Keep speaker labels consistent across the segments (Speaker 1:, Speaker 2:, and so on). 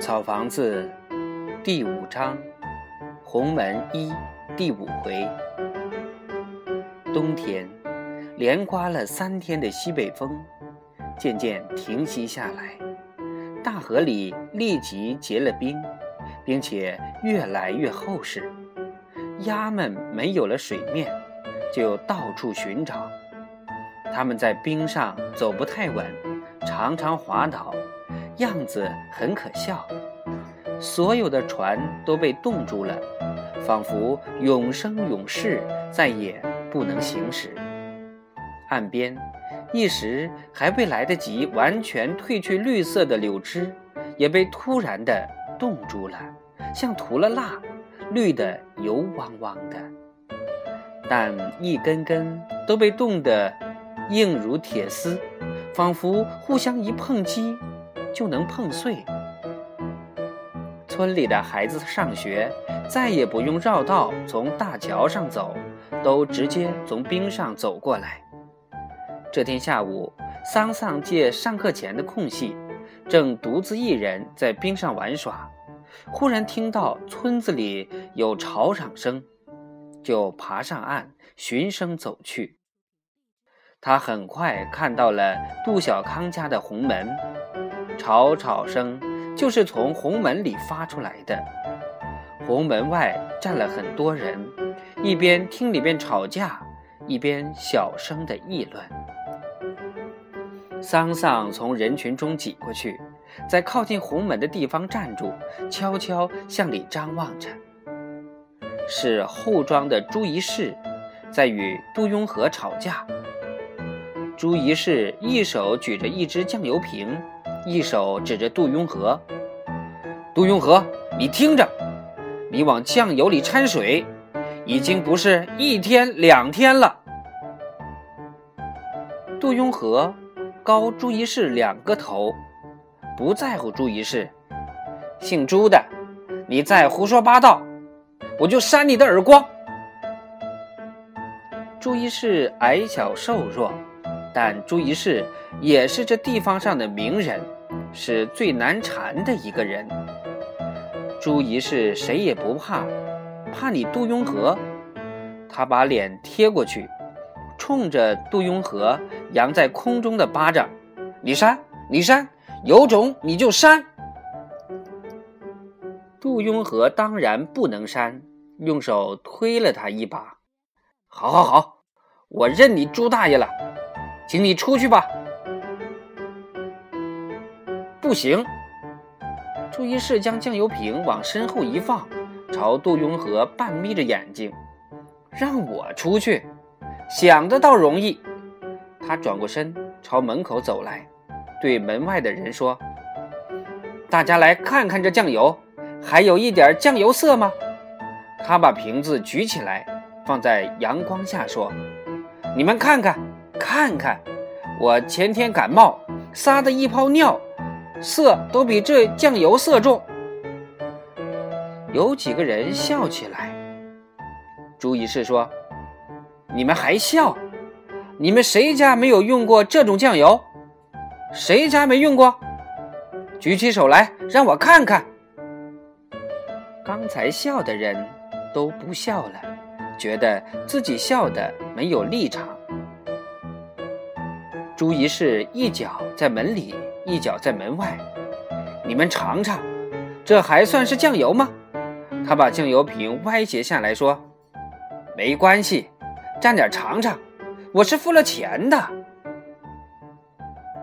Speaker 1: 草房子第五章，鸿门一第五回。冬天，连刮了三天的西北风，渐渐停息下来，大河里立即结了冰，并且越来越厚实。鸭们没有了水面，就到处寻找。它们在冰上走不太稳，常常滑倒。样子很可笑，所有的船都被冻住了，仿佛永生永世再也不能行驶。岸边，一时还未来得及完全褪去绿色的柳枝，也被突然的冻住了，像涂了蜡，绿的油汪汪的。但一根根都被冻得硬如铁丝，仿佛互相一碰击。就能碰碎。村里的孩子上学，再也不用绕道从大桥上走，都直接从冰上走过来。这天下午，桑桑借上课前的空隙，正独自一人在冰上玩耍，忽然听到村子里有吵嚷声，就爬上岸循声走去。他很快看到了杜小康家的红门。吵吵声就是从红门里发出来的。红门外站了很多人，一边听里边吵架，一边小声的议论。桑桑从人群中挤过去，在靠近红门的地方站住，悄悄向里张望着。是后庄的朱一士，在与杜雍和吵架。朱一士一手举着一只酱油瓶。一手指着杜雍和：“杜雍和，你听着，你往酱油里掺水，已经不是一天两天了。”杜雍和高朱一士两个头，不在乎朱一士。姓朱的，你再胡说八道，我就扇你的耳光。朱一士矮小瘦弱。但朱一士也是这地方上的名人，是最难缠的一个人。朱一士谁也不怕，怕你杜雍和。他把脸贴过去，冲着杜雍和扬在空中的巴掌：“你扇，你扇，有种你就扇！”杜雍和当然不能扇，用手推了他一把：“好，好，好，我认你朱大爷了。”请你出去吧。不行。朱一士将酱油瓶往身后一放，朝杜雍和半眯着眼睛，让我出去，想的倒容易。他转过身，朝门口走来，对门外的人说：“大家来看看这酱油，还有一点酱油色吗？”他把瓶子举起来，放在阳光下说：“你们看看。”看看，我前天感冒撒的一泡尿，色都比这酱油色重。有几个人笑起来。朱一士说：“你们还笑？你们谁家没有用过这种酱油？谁家没用过？举起手来，让我看看。”刚才笑的人都不笑了，觉得自己笑的没有立场。朱一士一脚在门里，一脚在门外。你们尝尝，这还算是酱油吗？他把酱油瓶歪斜下来说：“没关系，蘸点尝尝，我是付了钱的。”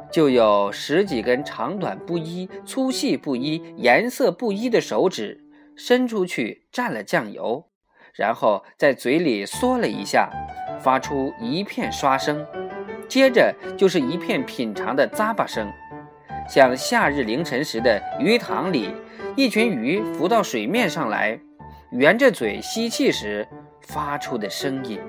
Speaker 1: 就有十几根长短不一、粗细不一、颜色不一的手指伸出去蘸了酱油，然后在嘴里嗦了一下，发出一片刷声。接着就是一片品尝的咂巴声，像夏日凌晨时的鱼塘里，一群鱼浮到水面上来，圆着嘴吸气时发出的声音。